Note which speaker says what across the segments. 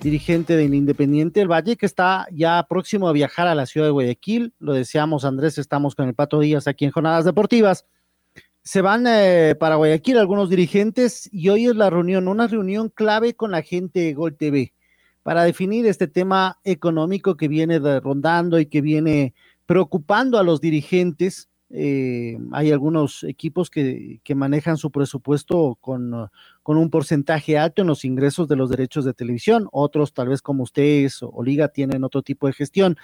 Speaker 1: dirigente del Independiente del Valle, que está ya próximo a viajar a la ciudad de Guayaquil. Lo deseamos, Andrés, estamos con el Pato Díaz aquí en Jornadas Deportivas. Se van eh, para Guayaquil algunos dirigentes y hoy es la reunión, una reunión clave con la gente de Gol TV para definir este tema económico que viene rondando y que viene preocupando a los dirigentes eh, hay algunos equipos que, manejan su presupuesto con, con, un porcentaje alto en los ingresos de los derechos de televisión, otros tal vez como ustedes o, Liga tienen otro tipo de gestión,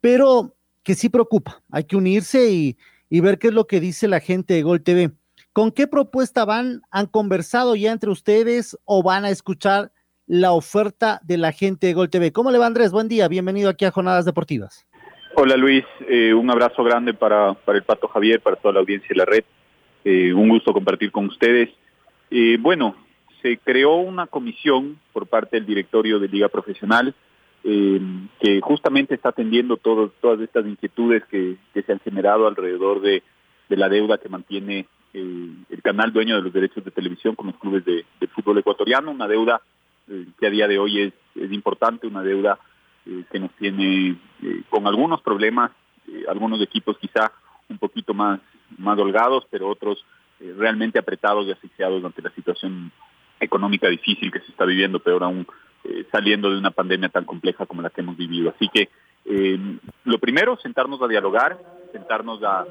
Speaker 1: pero que sí preocupa, hay que unirse y, y ver qué es lo que dice la gente de Gol TV. ¿Con qué propuesta van? ¿Han conversado ya entre ustedes o van a escuchar la oferta de la gente de Gol TV? ¿Cómo le va Andrés? Buen día, bienvenido aquí a Jornadas Deportivas.
Speaker 2: Hola Luis, eh, un abrazo grande para, para el Pato Javier, para toda la audiencia de la red. Eh, un gusto compartir con ustedes. Eh, bueno, se creó una comisión por parte del directorio de Liga Profesional que justamente está atendiendo todas estas inquietudes que, se han generado alrededor de, la deuda que mantiene el canal dueño de los derechos de televisión con los clubes de, fútbol ecuatoriano, una deuda que a día de hoy es, es importante, una deuda eh, que nos tiene eh, con algunos problemas, eh, algunos equipos quizá un poquito más, más holgados, pero otros realmente apretados y asfixiados ante la situación económica difícil que se está viviendo, peor aún saliendo de una pandemia tan compleja como la que hemos vivido. Así que lo primero, sentarnos a dialogar, sentarnos a,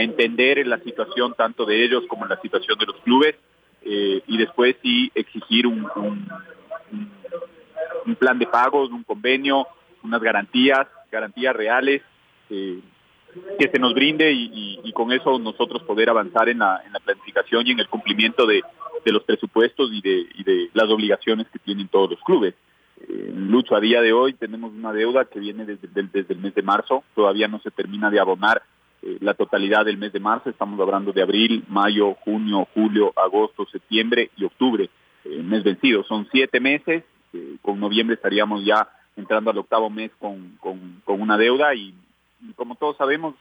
Speaker 2: entender la situación tanto de ellos como la situación de los clubes y después sí exigir un, un plan de pagos, un convenio, unas garantías, garantías reales eh, que se nos brinde y, con eso nosotros poder avanzar en la, planificación y en el cumplimiento de, los presupuestos y de, las obligaciones que tienen todos los clubes. Eh, Lucho, a día de hoy tenemos una deuda que viene desde, el mes de marzo, todavía no se termina de abonar eh, la totalidad del mes de marzo, estamos hablando de abril, mayo, junio, julio, agosto, septiembre y octubre, mes vencido. Son siete meses con noviembre estaríamos ya entrando al octavo mes con, con, una deuda y, como todos sabemos,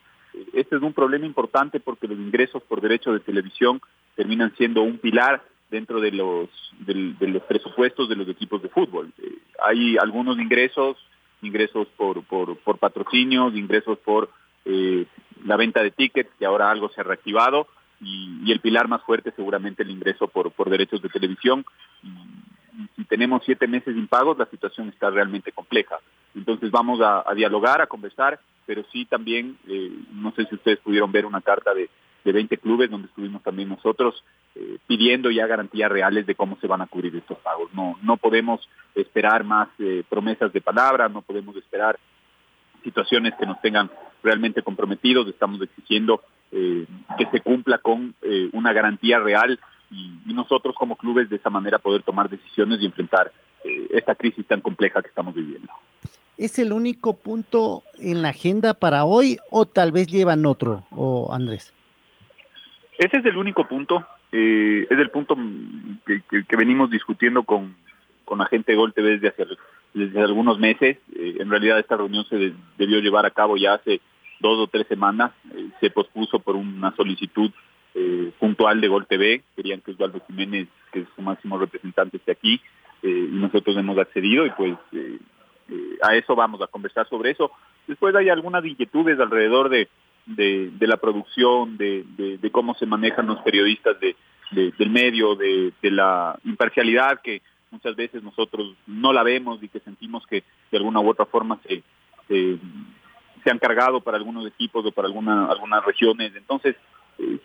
Speaker 2: este es un problema importante porque los ingresos por derecho de televisión terminan siendo un pilar dentro de los, de, los presupuestos de los equipos de fútbol. Eh, hay algunos ingresos, ingresos por, por, patrocinios, ingresos por eh, la venta de tickets, que ahora algo se ha reactivado, y, el pilar más fuerte seguramente el ingreso por, por derechos de televisión si tenemos siete meses impagos, la situación está realmente compleja. Entonces vamos a, dialogar, a conversar, pero sí también, eh, no sé si ustedes pudieron ver una carta de, de 20 clubes donde estuvimos también nosotros eh, pidiendo ya garantías reales de cómo se van a cubrir estos pagos. No, no podemos esperar más eh, promesas de palabra, no podemos esperar situaciones que nos tengan realmente comprometidos, estamos exigiendo que se cumpla con una garantía real y, nosotros como clubes de esa manera poder tomar decisiones y enfrentar eh, esta crisis tan compleja que estamos viviendo.
Speaker 1: ¿Es el único punto en la agenda para hoy o tal vez llevan otro, o Andrés?
Speaker 2: Ese es el único punto, eh, es el punto que, venimos discutiendo con, con la gente de Gol TV desde, hace, desde algunos meses. Eh, en realidad esta reunión se debió llevar a cabo ya hace dos o tres semanas, se pospuso por una solicitud eh, puntual de Gol TV, querían que Osvaldo Jiménez, que es su máximo representante, esté aquí, eh, y nosotros hemos accedido y pues eh, eh, a eso vamos a conversar sobre eso. Después hay algunas inquietudes alrededor de, de, la producción, de, de, cómo se manejan los periodistas de, del medio, de, la imparcialidad que muchas veces nosotros no la vemos y que sentimos que de alguna u otra forma se, se, se han cargado para algunos equipos o para alguna, algunas regiones. Entonces,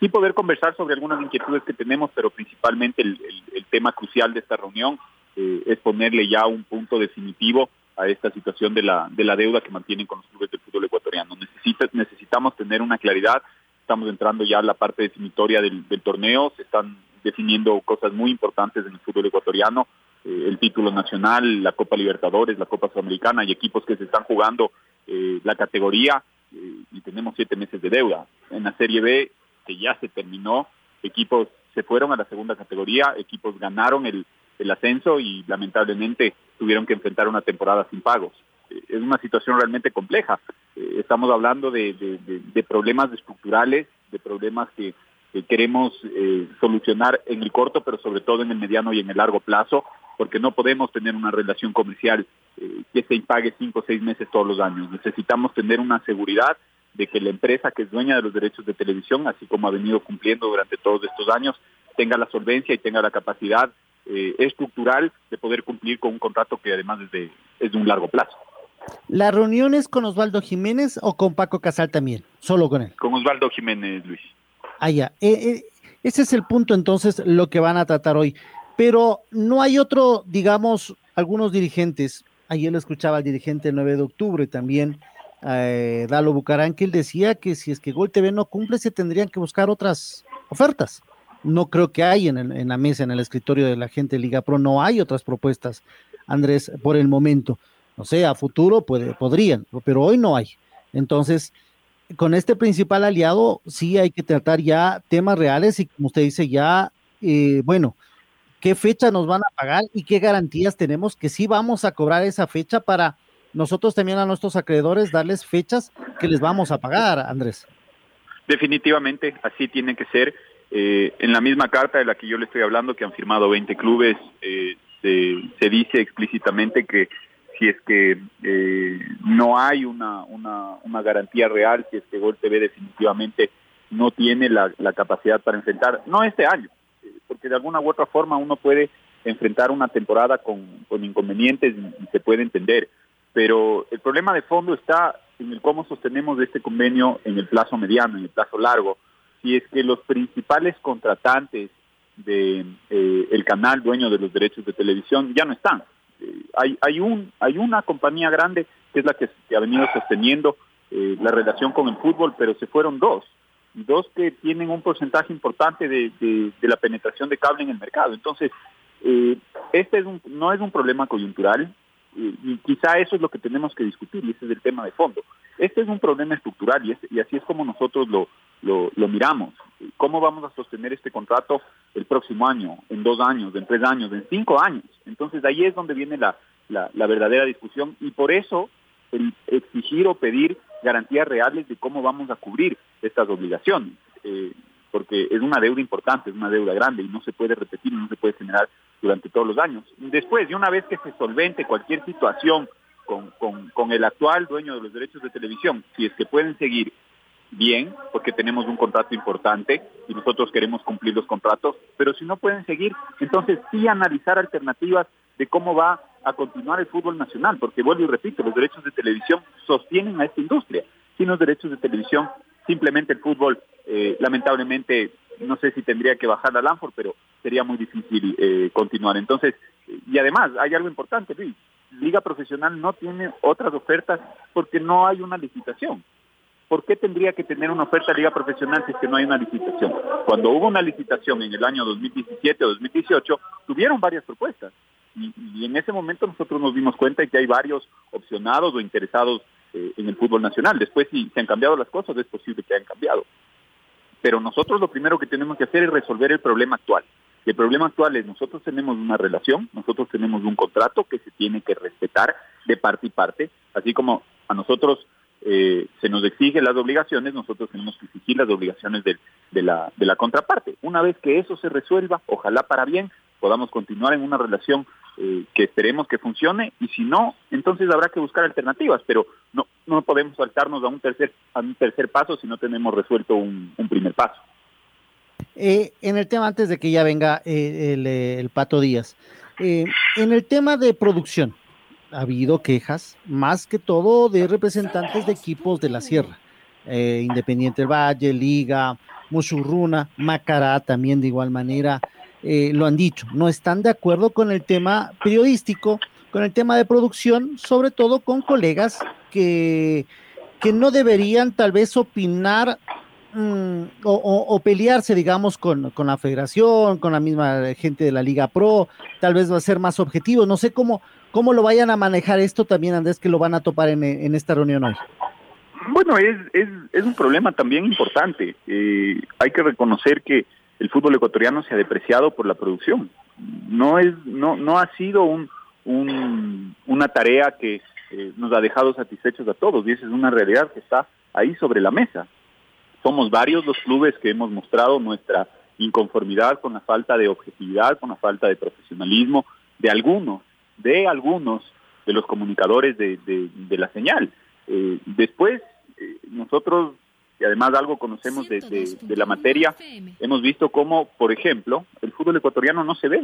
Speaker 2: sí poder conversar sobre algunas inquietudes que tenemos, pero principalmente el, tema crucial de esta reunión eh, es ponerle ya un punto definitivo a esta situación de la, de la deuda que mantienen con los clubes del fútbol ecuatoriano. Necesita, necesitamos tener una claridad, estamos entrando ya a la parte definitoria del, del torneo, se están definiendo cosas muy importantes en el fútbol ecuatoriano, eh, el título nacional, la Copa Libertadores, la Copa Sudamericana, y equipos que se están jugando eh, la categoría eh, y tenemos siete meses de deuda. En la Serie B, que ya se terminó, equipos se fueron a la segunda categoría, equipos ganaron el, el ascenso y lamentablemente tuvieron que enfrentar una temporada sin pagos. Eh, es una situación realmente compleja. Eh, estamos hablando de, de, problemas estructurales, de problemas que, que queremos eh, solucionar en el corto, pero sobre todo en el mediano y en el largo plazo, porque no podemos tener una relación comercial eh, que se impague cinco o seis meses todos los años. Necesitamos tener una seguridad de que la empresa que es dueña de los derechos de televisión, así como ha venido cumpliendo durante todos estos años, tenga la solvencia y tenga la capacidad eh, estructural de poder cumplir con un contrato que además es de, es de un largo plazo.
Speaker 1: ¿La reunión es con Osvaldo Jiménez o con Paco Casal también? Solo con él.
Speaker 2: Con Osvaldo Jiménez, Luis.
Speaker 1: Ah, ya. Eh, eh, ese es el punto entonces, lo que van a tratar hoy. Pero no hay otro, digamos, algunos dirigentes. Ayer lo escuchaba el dirigente el 9 de octubre también, eh, Dalo él decía que si es que Gol TV no cumple, se tendrían que buscar otras ofertas. No creo que hay en, en la mesa, en el escritorio de la gente de Liga Pro, no hay otras propuestas, Andrés, por el momento. No sé, a futuro puede, podrían, pero hoy no hay. Entonces, con este principal aliado, sí hay que tratar ya temas reales y, como usted dice, ya, eh, bueno, qué fecha nos van a pagar y qué garantías tenemos que sí vamos a cobrar esa fecha para nosotros también a nuestros acreedores darles fechas que les vamos a pagar, Andrés.
Speaker 2: Definitivamente, así tiene que ser. Eh, en la misma carta de la que yo le estoy hablando, que han firmado 20 clubes, eh, se, dice explícitamente que si es que eh, no hay una, una, garantía real, si es que Gol TV definitivamente no tiene la, capacidad para enfrentar, no este año, porque de alguna u otra forma uno puede enfrentar una temporada con, con inconvenientes y se puede entender, pero el problema de fondo está en el cómo sostenemos este convenio en el plazo mediano, en el plazo largo, si es que los principales contratantes de eh, canal dueño de los derechos de televisión ya no están. Eh, hay hay un hay una compañía grande que es la que, que ha venido sosteniendo eh, la relación con el fútbol, pero se fueron dos, dos que tienen un porcentaje importante de, de, de la penetración de cable en el mercado. Entonces, eh, este es un, no es un problema coyuntural, y quizá eso es lo que tenemos que discutir y ese es el tema de fondo. Este es un problema estructural y, es, y así es como nosotros lo, lo, miramos. ¿Cómo vamos a sostener este contrato el próximo año, en dos años, en tres años, en cinco años? Entonces ahí es donde viene la, la, la verdadera discusión y por eso el exigir o pedir garantías reales de cómo vamos a cubrir estas obligaciones. Eh, porque es una deuda importante, es una deuda grande y no se puede repetir, no se puede generar durante todos los años. Después, y una vez que se solvente cualquier situación con, con, con el actual dueño de los derechos de televisión, si es que pueden seguir bien, porque tenemos un contrato importante y nosotros queremos cumplir los contratos, pero si no pueden seguir, entonces sí analizar alternativas de cómo va a continuar el fútbol nacional, porque vuelvo y repito, los derechos de televisión sostienen a esta industria. Sin los derechos de televisión, simplemente el fútbol, eh, lamentablemente, no sé si tendría que bajar la Lanford, pero sería muy difícil eh, continuar. Entonces, y además, hay algo importante, Luis, Liga Profesional no tiene otras ofertas porque no hay una licitación. ¿Por qué tendría que tener una oferta Liga Profesional si es que no hay una licitación? Cuando hubo una licitación en el año 2017 o 2018, tuvieron varias propuestas. Y, en ese momento nosotros nos dimos cuenta de que hay varios opcionados o interesados eh, en el fútbol nacional. Después, si se han cambiado las cosas, es posible que hayan cambiado. Pero nosotros lo primero que tenemos que hacer es resolver el problema actual. El problema actual es nosotros tenemos una relación, nosotros tenemos un contrato que se tiene que respetar de parte y parte, así como a nosotros eh, se nos exige las obligaciones, nosotros tenemos que exigir las obligaciones de, la, de la contraparte. Una vez que eso se resuelva, ojalá para bien, podamos continuar en una relación eh, que esperemos que funcione y si no, entonces habrá que buscar alternativas, pero no, no podemos saltarnos a un tercer, a un tercer paso si no tenemos resuelto un primer paso.
Speaker 1: Eh, en el tema, antes de que ya venga eh, el, el, Pato Díaz, eh, en el tema de producción, ha habido quejas, más que todo de representantes de equipos de la Sierra, eh, Independiente del Valle, Liga, Musurruna, Macará también de igual manera. eh, lo han dicho, no están de acuerdo con el tema periodístico, con el tema de producción, sobre todo con colegas que, que no deberían tal vez opinar mm, o, pelearse, digamos, con, con, la federación, con la misma gente de la Liga Pro, tal vez va a ser más objetivo. No sé cómo, cómo lo vayan a manejar esto también, Andrés, que lo van a topar en, en esta reunión hoy.
Speaker 2: Bueno, es, es, es un problema también importante. Eh, hay que reconocer que el fútbol ecuatoriano se ha depreciado por la producción. No es, no, no ha sido un, un una tarea que eh, nos ha dejado satisfechos a todos y esa es una realidad que está ahí sobre la mesa. Somos varios los clubes que hemos mostrado nuestra inconformidad con la falta de objetividad, con la falta de profesionalismo de algunos, de algunos de los comunicadores de, de, la señal. Eh, después, eh, nosotros, y además algo conocemos de, de, la materia, hemos visto cómo, por ejemplo, el fútbol ecuatoriano no se ve.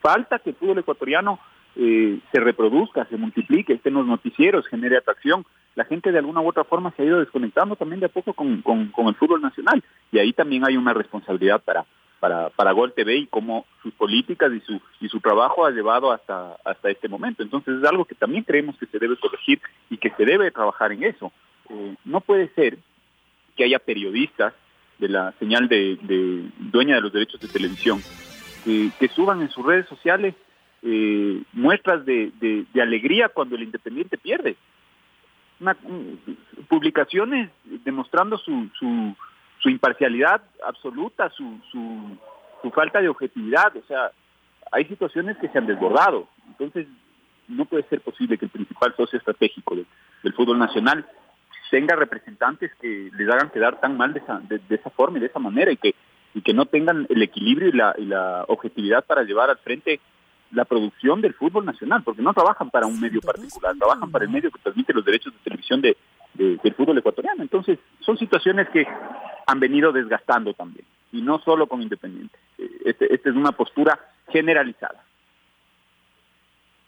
Speaker 2: Falta que el fútbol ecuatoriano eh, se reproduzca, se multiplique, esté en los noticieros, genere atracción. La gente de alguna u otra forma se ha ido desconectando también de a poco con, con, el fútbol nacional. Y ahí también hay una responsabilidad para, para, para Gol TV y cómo sus políticas y su, y su trabajo ha llevado hasta, hasta este momento. Entonces es algo que también creemos que se debe corregir y que se debe trabajar en eso. Eh, no puede ser que haya periodistas de la señal de, dueña de los derechos de televisión que suban en sus redes sociales eh, muestras de, alegría cuando el Independiente pierde. publicaciones demostrando su, su, su, imparcialidad absoluta, su, su, su falta de objetividad. O sea, hay situaciones que se han desbordado. Entonces, no puede ser posible que el principal socio estratégico del fútbol nacional tenga representantes que les hagan quedar tan mal de esa, de, esa forma y de esa manera y que, y que no tengan el equilibrio y la, y la objetividad para llevar al frente la producción del fútbol nacional, porque no trabajan para un medio particular, trabajan para el medio que transmite los derechos de televisión de, del fútbol ecuatoriano. Entonces, son situaciones que han venido desgastando también, y no solo con Independiente. Eh, este, esta es una postura generalizada.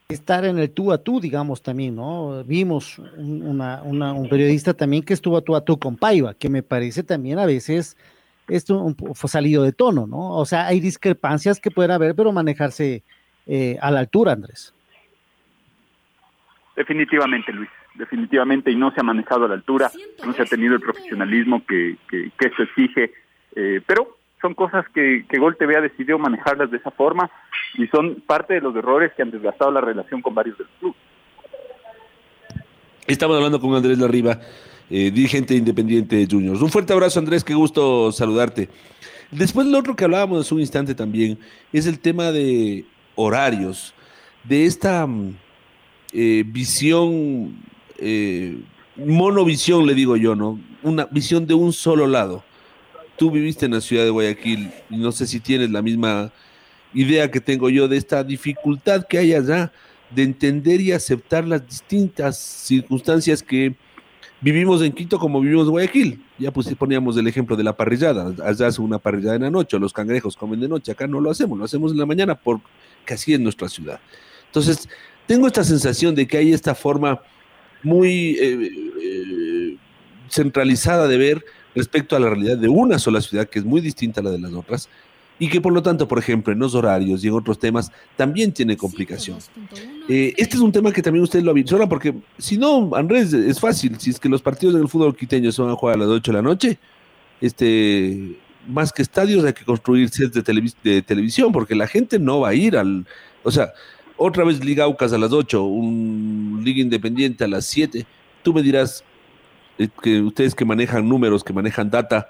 Speaker 1: Estar en el tú a tú, digamos también, ¿no? Vimos una, un periodista también que estuvo a tú a tú con Paiva, que me parece también a veces esto fue salido de tono, ¿no? O sea, hay discrepancias que pueden haber, pero manejarse eh, a la altura, Andrés.
Speaker 2: Definitivamente, Luis, definitivamente, y no se ha manejado a la altura, no se ha tenido el profesionalismo que, que, se exige, eh, pero son cosas que, que Gol TV ha decidido manejarlas de esa forma y son parte de los errores que han desgastado la relación con varios del club.
Speaker 3: Estamos hablando con Andrés Larriba, eh, dirigente independiente de Juniors. Un fuerte abrazo, Andrés, qué gusto saludarte. Después, lo otro que hablábamos hace un instante también es el tema de horarios, de esta mm, eh, visión, eh, monovisión, le digo yo, ¿no? Una visión de un solo lado. Tú viviste en la ciudad de Guayaquil y no sé si tienes la misma idea que tengo yo de esta dificultad que hay allá de entender y aceptar las distintas circunstancias que vivimos en Quito como vivimos en Guayaquil. Ya pues poníamos el ejemplo de la parrillada. Allá hace una parrillada en la noche, los cangrejos comen de noche. Acá no lo hacemos, lo hacemos en la mañana por casi en nuestra ciudad. Entonces, tengo esta sensación de que hay esta forma muy eh, eh, centralizada de ver respecto a la realidad de una sola ciudad que es muy distinta a la de las otras y que por lo tanto, por ejemplo, en los horarios y en otros temas también tiene complicación. Eh, este es un tema que también ustedes lo avisoran porque si no, Andrés, es fácil, si es que los partidos del fútbol quiteño se van a jugar a las 8 de la noche, este, más que estadios hay que construir sets de, de televisión porque la gente no va a ir al... O sea, otra vez Liga Aucas a las 8, un Liga Independiente a las 7. Tú me dirás, eh, que ustedes que manejan números, que manejan data,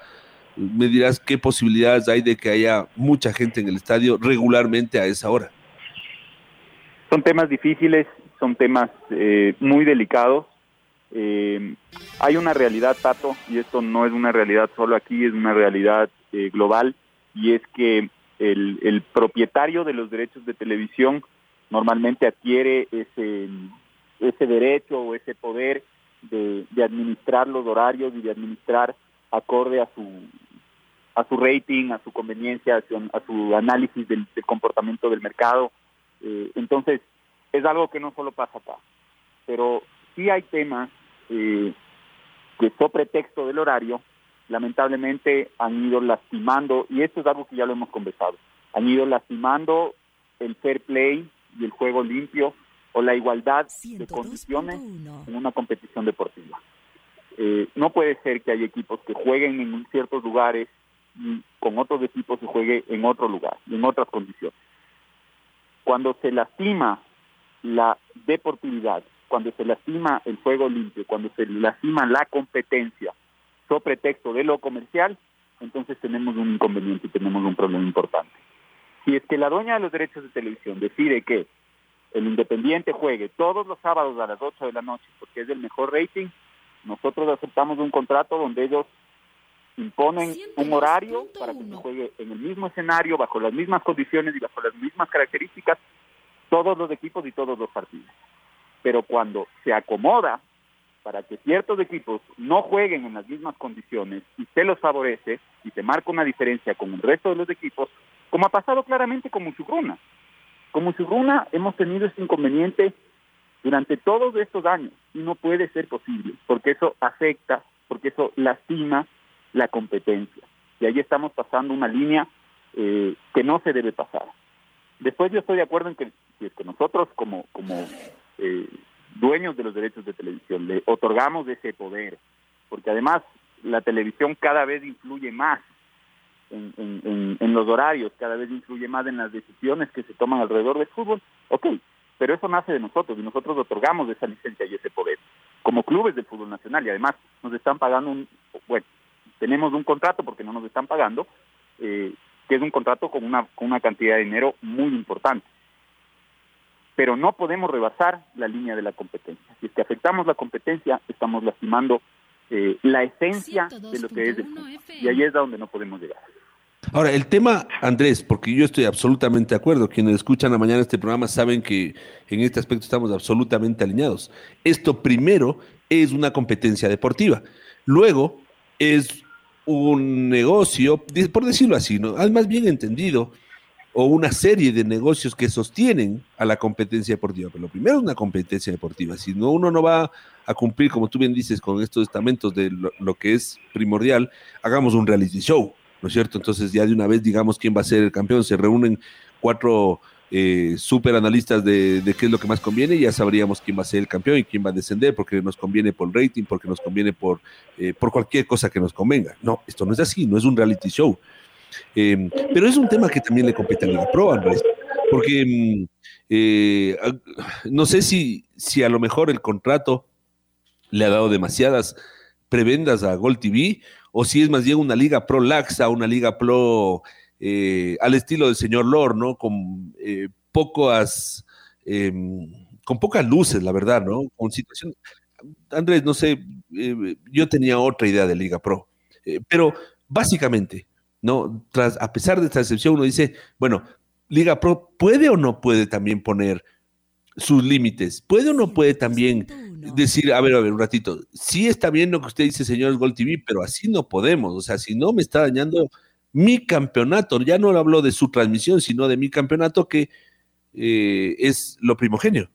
Speaker 3: me dirás qué posibilidades hay de que haya mucha gente en el estadio regularmente a esa hora.
Speaker 2: Son temas difíciles, son temas eh, muy delicados eh, hay una realidad, Tato, y esto no es una realidad solo aquí, es una realidad eh, global, y es que el, propietario de los derechos de televisión normalmente adquiere ese, ese derecho o ese poder de, administrar los horarios y de administrar acorde a su a su rating, a su conveniencia, a su, análisis del, comportamiento del mercado. Eh, entonces, es algo que no solo pasa acá, pero sí hay temas eh, que sobre pretexto del horario, lamentablemente han ido lastimando, y esto es algo que ya lo hemos conversado, Han ido lastimando el fair play y el juego limpio o la igualdad de condiciones en una competición deportiva. Eh, no puede ser que haya equipos que jueguen en ciertos lugares y con otros equipos se juegue en otro lugar y en otras condiciones. Cuando se lastima la deportividad, cuando se lastima el juego limpio, cuando se lastima la competencia, sobre pretexto de lo comercial, entonces tenemos un inconveniente y tenemos un problema importante. Si es que la dueña de los derechos de televisión decide que el Independiente juegue todos los sábados a las 8 de la noche porque es el mejor rating, nosotros aceptamos un contrato donde ellos imponen un horario para que se juegue en el mismo escenario, bajo las mismas condiciones y bajo las mismas características, todos los equipos y todos los partidos. Pero cuando se acomoda para que ciertos equipos no jueguen en las mismas condiciones y se los favorece y se marca una diferencia con el resto de los equipos, como ha pasado claramente con Muchugruna. Con Muchugruna hemos tenido este inconveniente durante todos estos años y no puede ser posible, porque eso afecta, porque eso lastima la competencia. Y ahí estamos pasando una línea eh, que no se debe pasar. Después yo estoy de acuerdo en que que nosotros como, como eh, dueños de los derechos de televisión le otorgamos ese poder, porque además la televisión cada vez influye más en, los horarios, cada vez influye más en las decisiones que se toman alrededor del fútbol, ok, pero eso nace de nosotros y nosotros otorgamos esa licencia y ese poder como clubes del fútbol nacional y además nos están pagando un, bueno, tenemos un contrato porque no nos están pagando, eh, que es un contrato con una, con una cantidad de dinero muy importante. Pero no podemos rebasar la línea de la competencia. Si es que afectamos la competencia, estamos lastimando eh, la esencia de lo que es el fútbol. Y ahí es donde no podemos llegar.
Speaker 3: Ahora, el tema, Andrés, porque yo estoy absolutamente de acuerdo, quienes escuchan a mañana este programa saben que en este aspecto estamos absolutamente alineados. Esto primero es una competencia deportiva, luego es un negocio, por decirlo así, ¿no? más bien entendido, o una serie de negocios que sostienen a la competencia deportiva. Pero lo primero es una competencia deportiva. Si no, uno no va a cumplir, como tú bien dices, con estos estamentos de lo que es primordial, hagamos un reality show ¿no es cierto? Entonces ya de una vez digamos quién va a ser el campeón, se reúnen cuatro eh, super analistas de, qué es lo que más conviene y ya sabríamos quién va a ser el campeón y quién va a descender, porque nos conviene por rating, porque nos conviene por, eh, por cualquier cosa que nos convenga. No, esto no es así, no es un reality show. Em, pero es un tema que también le compete a la Pro, Andrés, porque em, eh, no sé si, si a lo mejor el contrato le ha dado demasiadas prebendas a Gold TV o si es más bien una liga pro laxa, una liga pro eh, al estilo del señor Lord, ¿no? Con eh, pocas, em, con pocas luces, la verdad, ¿no? Con situación. Andrés, no sé, yo tenía otra idea de liga pro, pero básicamente, ¿no? Tras, a pesar de esta excepción, uno dice, bueno, liga pro puede o no puede también poner sus límites, puede o no puede también decir, a ver, a ver, un ratito, sí está bien lo que usted dice, señor Gold TV, pero así no podemos, o sea, si no me está dañando mi campeonato, ya no hablo de su transmisión, sino de mi campeonato que eh, es lo primogenio.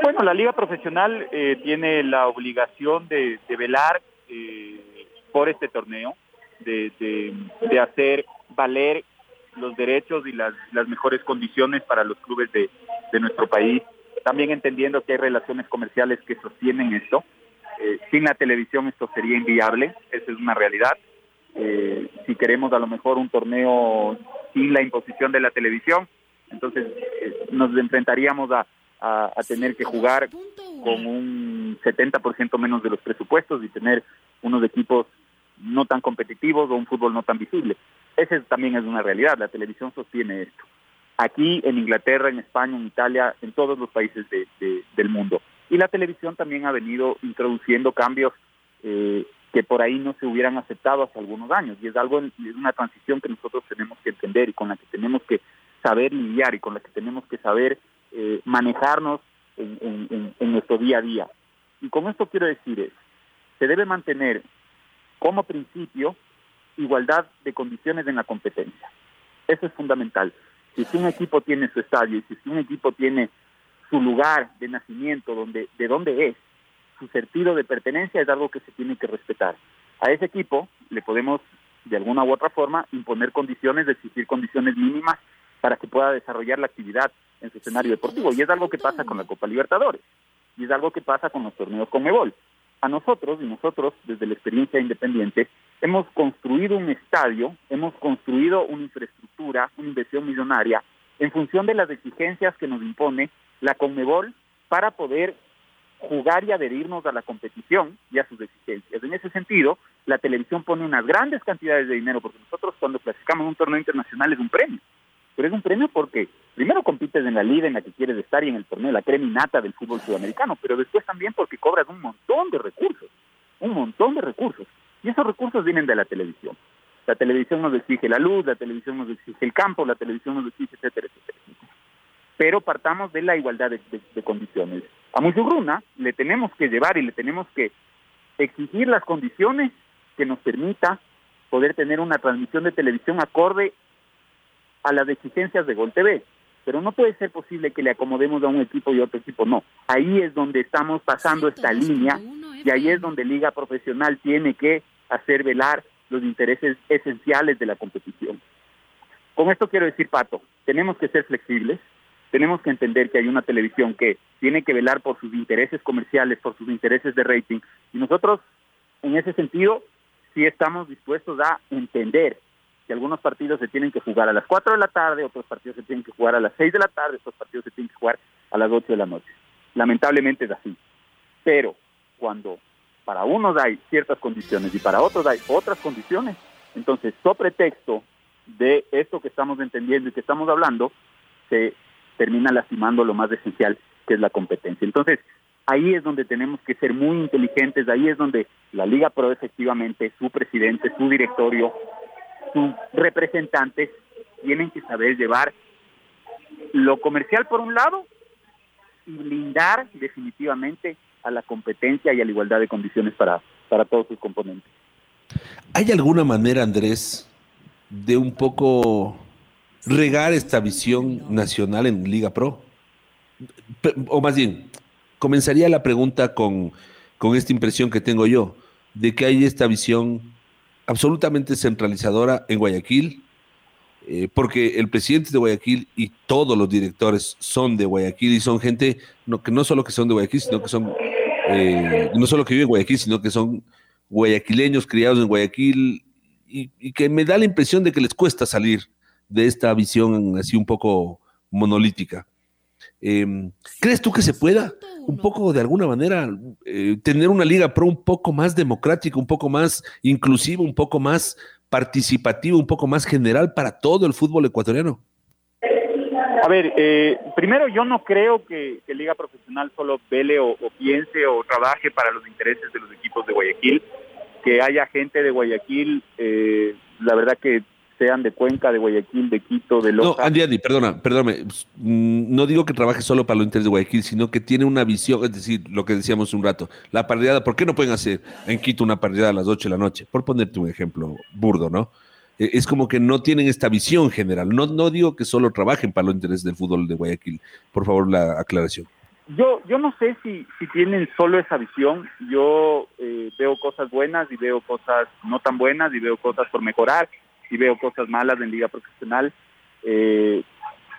Speaker 2: Bueno, la liga profesional eh, tiene la obligación de, velar eh, por este torneo, de, de, hacer valer los derechos y las, las mejores condiciones para los clubes de, de nuestro país también entendiendo que hay relaciones comerciales que sostienen esto. Eh, sin la televisión esto sería inviable, esa es una realidad. Eh, si queremos a lo mejor un torneo sin la imposición de la televisión, entonces eh, nos enfrentaríamos a, a, tener que jugar con un 70% menos de los presupuestos y tener unos equipos no tan competitivos o un fútbol no tan visible. Esa también es una realidad, la televisión sostiene esto aquí en Inglaterra, en España, en Italia, en todos los países del mundo. Y la televisión también ha venido introduciendo cambios eh, que por ahí no se hubieran aceptado hace algunos años. Y es algo, es una transición que nosotros tenemos que entender y con la que tenemos que saber lidiar y con la que tenemos que saber eh, manejarnos en, en nuestro día a día. Y con esto quiero decir es, se debe mantener como principio igualdad de condiciones en la competencia. Eso es fundamental. Si un equipo tiene su estadio y si un equipo tiene su lugar de nacimiento, donde, de dónde es, su sentido de pertenencia es algo que se tiene que respetar. A ese equipo le podemos de alguna u otra forma, imponer condiciones, exigir condiciones mínimas para que pueda desarrollar la actividad en su escenario deportivo. Y es algo que pasa con la Copa Libertadores. Y es algo que pasa con los torneos con Mebol. A nosotros, y nosotros, desde la experiencia independiente, hemos construido un estadio, hemos construido una infraestructura, una inversión millonaria, en función de las exigencias que nos impone la Conmebol para poder jugar y adherirnos a la competición y a sus exigencias. En ese sentido, la televisión pone unas grandes cantidades de dinero, porque nosotros cuando clasificamos un torneo internacional es un premio, pero es un premio porque primero compites en la liga en la que quieres estar y en el torneo, la creminata del fútbol sudamericano, pero después también porque cobras un montón de recursos, un montón de recursos, y esos recursos vienen de la televisión. La televisión nos exige la luz, la televisión nos exige el campo, la televisión nos exige, etcétera, etcétera. Pero partamos de la igualdad de, condiciones. A Musugruna le tenemos que llevar y le tenemos que exigir las condiciones que nos permita poder tener una transmisión de televisión acorde a las exigencias de Gol TV. Pero no puede ser posible que le acomodemos a un equipo y a otro equipo, no. Ahí es donde estamos pasando esta línea y ahí es donde Liga Profesional tiene que hacer velar los intereses esenciales de la competición. Con esto quiero decir, Pato, tenemos que ser flexibles, tenemos que entender que hay una televisión que tiene que velar por sus intereses comerciales, por sus intereses de rating, y nosotros, en ese sentido, sí estamos dispuestos a entender que algunos partidos se tienen que jugar a las 4 de la tarde, otros partidos se tienen que jugar a las 6 de la tarde, otros partidos se tienen que jugar a las 8 de la noche. Lamentablemente es así. Pero cuando para unos hay ciertas condiciones y para otros hay otras condiciones, entonces, sobre pretexto de esto que estamos entendiendo y que estamos hablando, se termina lastimando lo más esencial, que es la competencia. Entonces, ahí es donde tenemos que ser muy inteligentes, ahí es donde la Liga Pro efectivamente, su presidente, su directorio, sus representantes tienen que saber llevar lo comercial por un lado y blindar definitivamente a la competencia y a la igualdad de condiciones para, para todos sus componentes.
Speaker 3: ¿Hay alguna manera, Andrés, de un poco regar esta visión nacional en Liga Pro? O más bien, comenzaría la pregunta con, con esta impresión que tengo yo, de que hay esta visión absolutamente centralizadora en Guayaquil, eh, porque el presidente de Guayaquil y todos los directores son de Guayaquil y son gente que no solo que son de Guayaquil, sino que son, eh, no solo que viven en Guayaquil, sino que son guayaquileños criados en Guayaquil y que me da la impresión de que les cuesta salir de esta visión así un poco monolítica. Eh, ¿Crees tú que se pueda un poco de alguna manera eh, tener una liga pro un poco más democrática, un poco más inclusiva, un poco más participativa, un poco más general para todo el fútbol ecuatoriano?
Speaker 2: A ver, eh, primero yo no creo que, que Liga Profesional solo vele o, o, piense o trabaje para los intereses de los equipos de Guayaquil, que haya gente de Guayaquil, eh, la verdad que sean de Cuenca, de Guayaquil, de Quito, de Loja.
Speaker 3: No, Andy, Andy, perdona, perdóname. No digo que trabaje solo para los intereses de Guayaquil, sino que tiene una visión, es decir, lo que decíamos un rato, la parrillada, ¿por qué no pueden hacer en Quito una parrillada a las 8 de la noche? Por ponerte un ejemplo burdo, ¿no? E, es como que no tienen esta visión general. No, no digo que solo trabajen para los intereses del fútbol de Guayaquil. Por favor, la aclaración.
Speaker 2: Yo, yo no sé si, si tienen solo esa visión. Yo eh, veo cosas buenas y veo cosas no tan buenas y veo cosas por mejorar y veo cosas malas en liga profesional. Eh,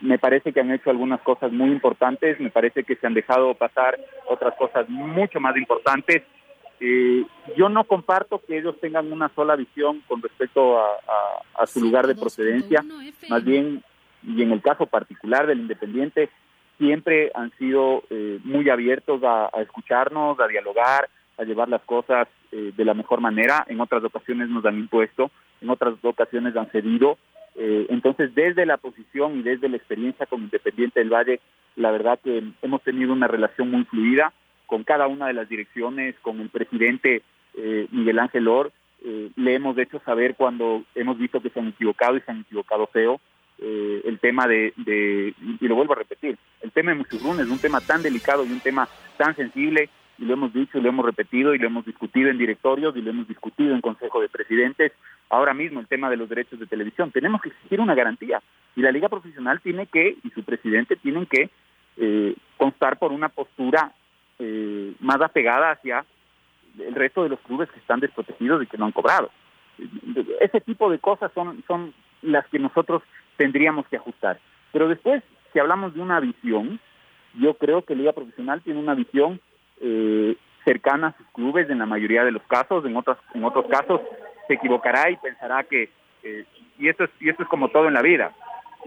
Speaker 2: me parece que han hecho algunas cosas muy importantes, me parece que se han dejado pasar otras cosas mucho más importantes. Eh, yo no comparto que ellos tengan una sola visión con respecto a, a, a su lugar de procedencia, más bien, y en el caso particular del Independiente, siempre han sido eh, muy abiertos a, a, escucharnos, a dialogar, a llevar las cosas eh, de la mejor manera. En otras ocasiones nos han impuesto, en otras ocasiones han cedido. Eh, entonces, desde la posición y desde la experiencia con Independiente del Valle, la verdad que hemos tenido una relación muy fluida con cada una de las direcciones, con el presidente eh, Miguel Ángel Or. Eh, le hemos hecho saber cuando hemos visto que se han equivocado y se han equivocado feo. El tema de, de, y lo vuelvo a repetir, el tema de Muchurrún es un tema tan delicado y un tema tan sensible, y lo hemos dicho y lo hemos repetido y lo hemos discutido en directorios y lo hemos discutido en Consejo de Presidentes. Ahora mismo el tema de los derechos de televisión. Tenemos que exigir una garantía y la Liga Profesional tiene que, y su presidente tienen que eh, constar por una postura eh, más apegada hacia el resto de los clubes que están desprotegidos y que no han cobrado. ese tipo de cosas son, son las que nosotros tendríamos que ajustar. Pero después, si hablamos de una visión, yo creo que Liga Profesional tiene una visión eh, cercana a sus clubes en la mayoría de los casos, en otros, en otros casos se equivocará y pensará que, eh, y, esto es, y esto es como todo en la vida,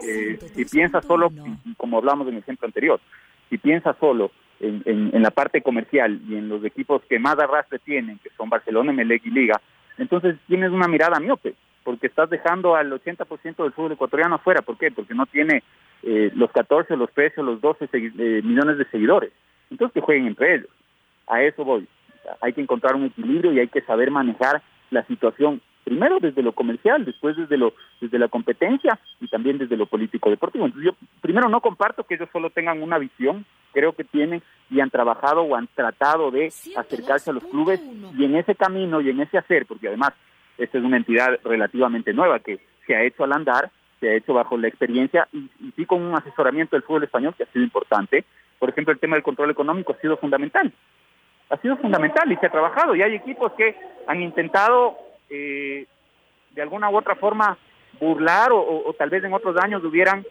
Speaker 2: eh, si piensa solo, como hablamos en el ejemplo anterior, si piensa solo en, en, la parte comercial y en los equipos que más arrastre tienen, que son Barcelona, Melec y Liga, entonces tienes una mirada miope, porque estás dejando al 80% del fútbol ecuatoriano afuera. ¿Por qué? Porque no tiene eh, los 14, los 13, los 12 eh, millones de seguidores. Entonces que jueguen entre ellos. A eso voy. Hay que encontrar un equilibrio y hay que saber manejar la situación primero desde lo comercial, después desde lo desde la competencia y también desde lo político deportivo. Entonces yo primero no comparto que ellos solo tengan una visión, creo que tienen y han trabajado o han tratado de acercarse a los clubes y en ese camino y en ese hacer, porque además esta es una entidad relativamente nueva que se ha hecho al andar, se ha hecho bajo la experiencia y, y sí con un asesoramiento del fútbol español que ha sido importante. Por ejemplo, el tema del control económico ha sido fundamental. Ha sido fundamental y se ha trabajado y hay equipos que han intentado eh, de alguna u otra forma burlar o, tal vez en otros años hubieran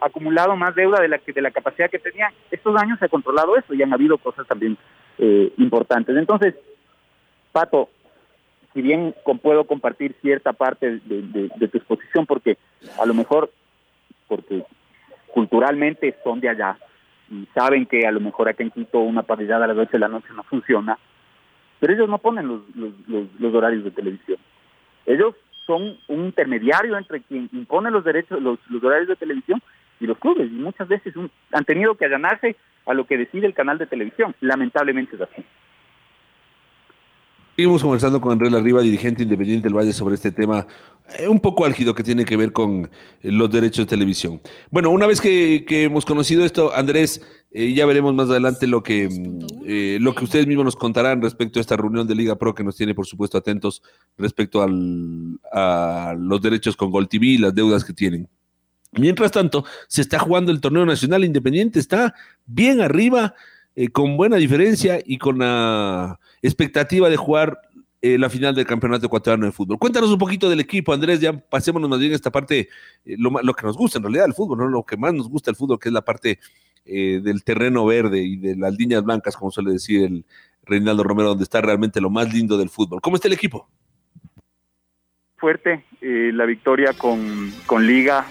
Speaker 2: acumulado más deuda de la que de la capacidad que tenían. Estos años se ha controlado eso y han habido cosas también eh, importantes. Entonces, Pato, si bien puedo compartir cierta parte de, tu exposición, porque a lo mejor, porque culturalmente son de allá y saben que a lo mejor acá en Quito una parrillada a las 8 de la noche no funciona, pero ellos no ponen los, horarios de televisión. Ellos son un intermediario entre quien impone los derechos, los, horarios de televisión y los clubes, y muchas veces han tenido que allanarse a lo que decide el canal de televisión. Lamentablemente es así.
Speaker 3: Seguimos conversando con Andrés Arriba, dirigente independiente del Valle, sobre este tema eh, un poco álgido que tiene que ver con eh, los derechos de televisión. Bueno, una vez que, hemos conocido esto, Andrés, eh, ya veremos más adelante lo que, mm, lo que ustedes mismos nos contarán respecto a esta reunión de Liga Pro que nos tiene, por supuesto, atentos respecto al, a los derechos con Gol TV y las deudas que tienen. Mientras tanto, se está jugando el torneo nacional independiente, está bien arriba, con buena diferencia y con la expectativa de jugar eh, la final del Campeonato Ecuatoriano de Fútbol. Cuéntanos un poquito del equipo, Andrés, ya pasémonos más bien esta parte, eh, lo, que nos gusta en realidad el fútbol, ¿no? lo que más nos gusta el fútbol, que es la parte eh, del terreno verde y de las líneas blancas, como suele decir el Reinaldo Romero, donde está realmente lo más lindo del fútbol. ¿Cómo está el equipo?
Speaker 2: Fuerte, la victoria con, Liga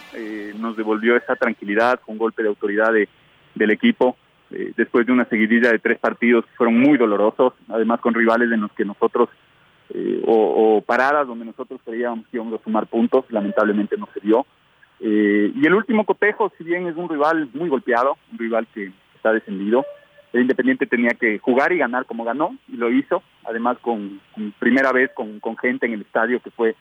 Speaker 2: nos devolvió esa tranquilidad, un golpe de autoridad del equipo eh, después de una seguidilla de tres partidos que fueron muy dolorosos, además con rivales en los que nosotros, eh, o, paradas donde nosotros creíamos que íbamos a sumar puntos, lamentablemente no se dio. Eh, y el último cotejo, si bien es un rival muy golpeado, un rival que está descendido, el Independiente tenía que jugar y ganar como ganó, y lo hizo, además con, primera vez con, con, gente en el estadio, que fue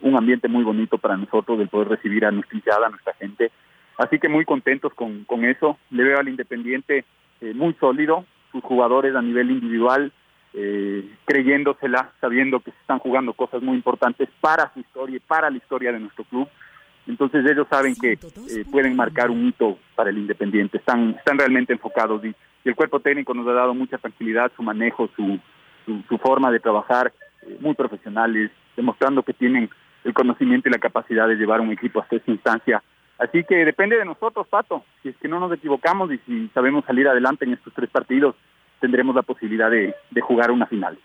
Speaker 2: un ambiente muy bonito para nosotros, el poder recibir a nuestra hinchada, a nuestra gente, Así que muy contentos con, con eso. Le veo al Independiente eh, muy sólido, sus jugadores a nivel individual, eh, creyéndosela, sabiendo que se están jugando cosas muy importantes para su historia y para la historia de nuestro club. Entonces ellos saben que eh, pueden marcar un hito para el Independiente, están, están realmente enfocados y, el cuerpo técnico nos ha dado mucha tranquilidad, su manejo, su, su, forma de trabajar, muy profesionales, demostrando que tienen el conocimiento y la capacidad de llevar un equipo hasta esa instancia Así que depende de nosotros, Pato. Si es que no nos equivocamos y si sabemos salir adelante en estos tres partidos, tendremos la posibilidad de, jugar una final.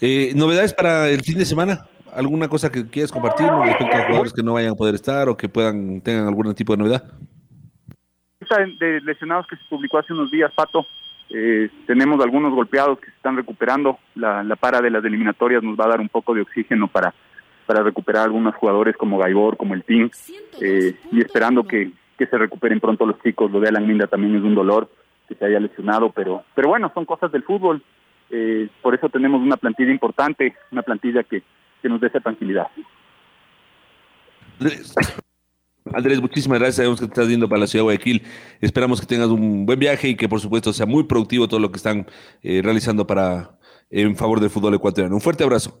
Speaker 3: Eh, ¿Novedades para el fin de semana? ¿Alguna cosa que quieras compartir respecto a jugadores que no vayan a poder estar o que puedan tengan algún tipo de novedad?
Speaker 2: De lesionados que se publicó hace unos días, Pato. Eh, tenemos algunos golpeados que se están recuperando. La, la para de las eliminatorias nos va a dar un poco de oxígeno para para recuperar algunos jugadores como Gaibor, como el Team, eh, y esperando que, se recuperen pronto los chicos. Lo de Alan Minda también es un dolor que se haya lesionado, pero, pero bueno, son cosas del fútbol. Eh, por eso tenemos una plantilla importante, una plantilla que, nos dé esa tranquilidad.
Speaker 3: Andrés, muchísimas gracias. Sabemos que te estás yendo para la ciudad de Guayaquil. Esperamos que tengas un buen viaje y que, por supuesto, sea muy productivo todo lo que están eh, realizando para en favor del fútbol ecuatoriano. Un fuerte abrazo.